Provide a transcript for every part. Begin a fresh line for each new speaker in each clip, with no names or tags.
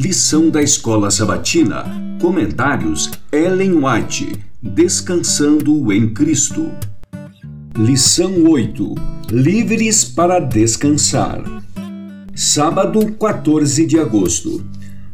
Lição da Escola Sabatina. Comentários Ellen White. Descansando em Cristo. Lição 8. Livres para descansar. Sábado, 14 de agosto.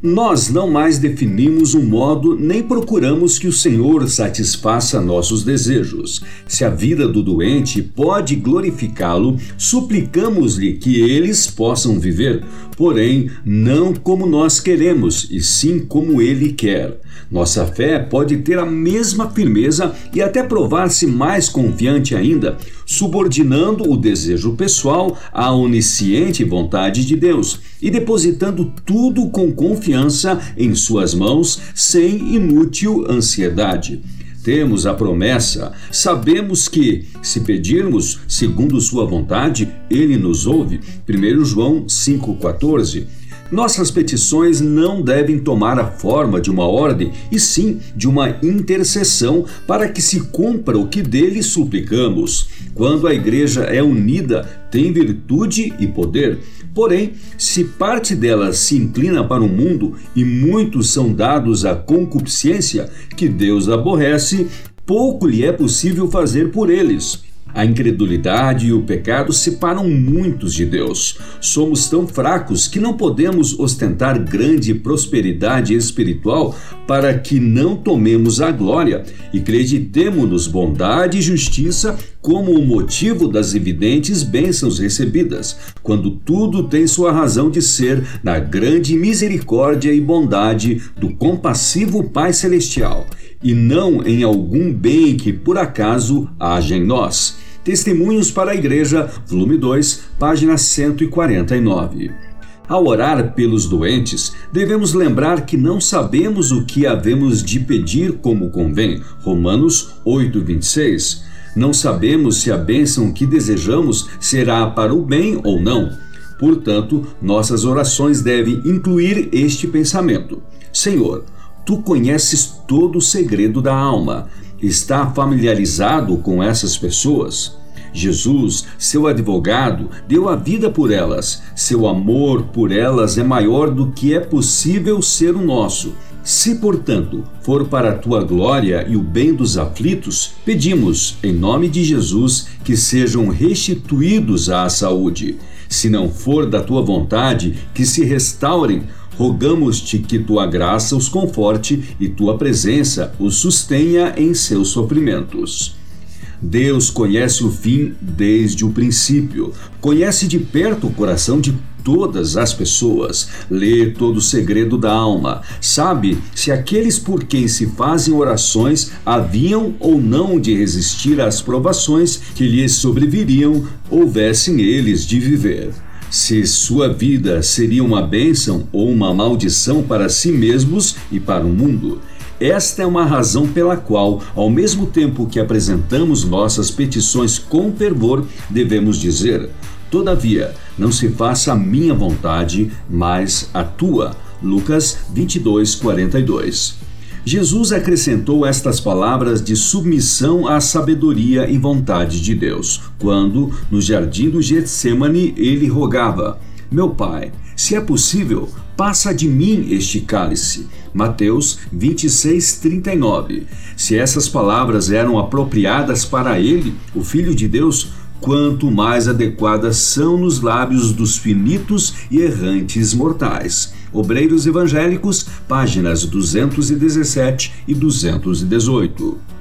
Nós não mais definimos um modo nem procuramos que o Senhor satisfaça nossos desejos. Se a vida do doente pode glorificá-lo, suplicamos-lhe que eles possam viver, porém não como nós queremos, e sim como ele quer. Nossa fé pode ter a mesma firmeza e até provar-se mais confiante ainda, subordinando o desejo pessoal à onisciente vontade de Deus e depositando tudo com confiança em Suas mãos, sem inútil ansiedade temos a promessa, sabemos que, se pedirmos segundo Sua vontade, Ele nos ouve. 1 João 5,14. Nossas petições não devem tomar a forma de uma ordem, e sim de uma intercessão para que se cumpra o que dele suplicamos. Quando a igreja é unida, tem virtude e poder. Porém, se parte dela se inclina para o mundo e muitos são dados à concupiscência, que Deus aborrece, pouco lhe é possível fazer por eles. A incredulidade e o pecado separam muitos de Deus. Somos tão fracos que não podemos ostentar grande prosperidade espiritual para que não tomemos a glória e acreditemos-nos bondade e justiça como o motivo das evidentes bênçãos recebidas, quando tudo tem sua razão de ser na grande misericórdia e bondade do compassivo Pai Celestial, e não em algum bem que por acaso haja em nós. Testemunhos para a Igreja, volume 2, página 149. Ao orar pelos doentes, devemos lembrar que não sabemos o que havemos de pedir como convém. Romanos 8:26. Não sabemos se a bênção que desejamos será para o bem ou não. Portanto, nossas orações devem incluir este pensamento: Senhor, tu conheces todo o segredo da alma está familiarizado com essas pessoas. Jesus, seu advogado, deu a vida por elas. Seu amor por elas é maior do que é possível ser o nosso. Se, portanto, for para a tua glória e o bem dos aflitos, pedimos, em nome de Jesus, que sejam restituídos à saúde. Se não for da tua vontade, que se restaurem, rogamos-te que tua graça os conforte e tua presença os sustenha em seus sofrimentos. Deus conhece o fim desde o princípio, conhece de perto o coração de todas as pessoas, lê todo o segredo da alma, sabe se aqueles por quem se fazem orações haviam ou não de resistir às provações que lhes sobreviriam, houvessem eles de viver se sua vida seria uma bênção ou uma maldição para si mesmos e para o mundo. Esta é uma razão pela qual, ao mesmo tempo que apresentamos nossas petições com fervor, devemos dizer: Todavia, não se faça a minha vontade, mas a tua. Lucas 22, 42. Jesus acrescentou estas palavras de submissão à sabedoria e vontade de Deus, quando, no jardim do Getsemane, ele rogava: Meu pai, se é possível, passa de mim este cálice. Mateus 26, 39. Se essas palavras eram apropriadas para ele, o Filho de Deus, quanto mais adequadas são nos lábios dos finitos e errantes mortais. Obreiros Evangélicos, páginas 217 e 218.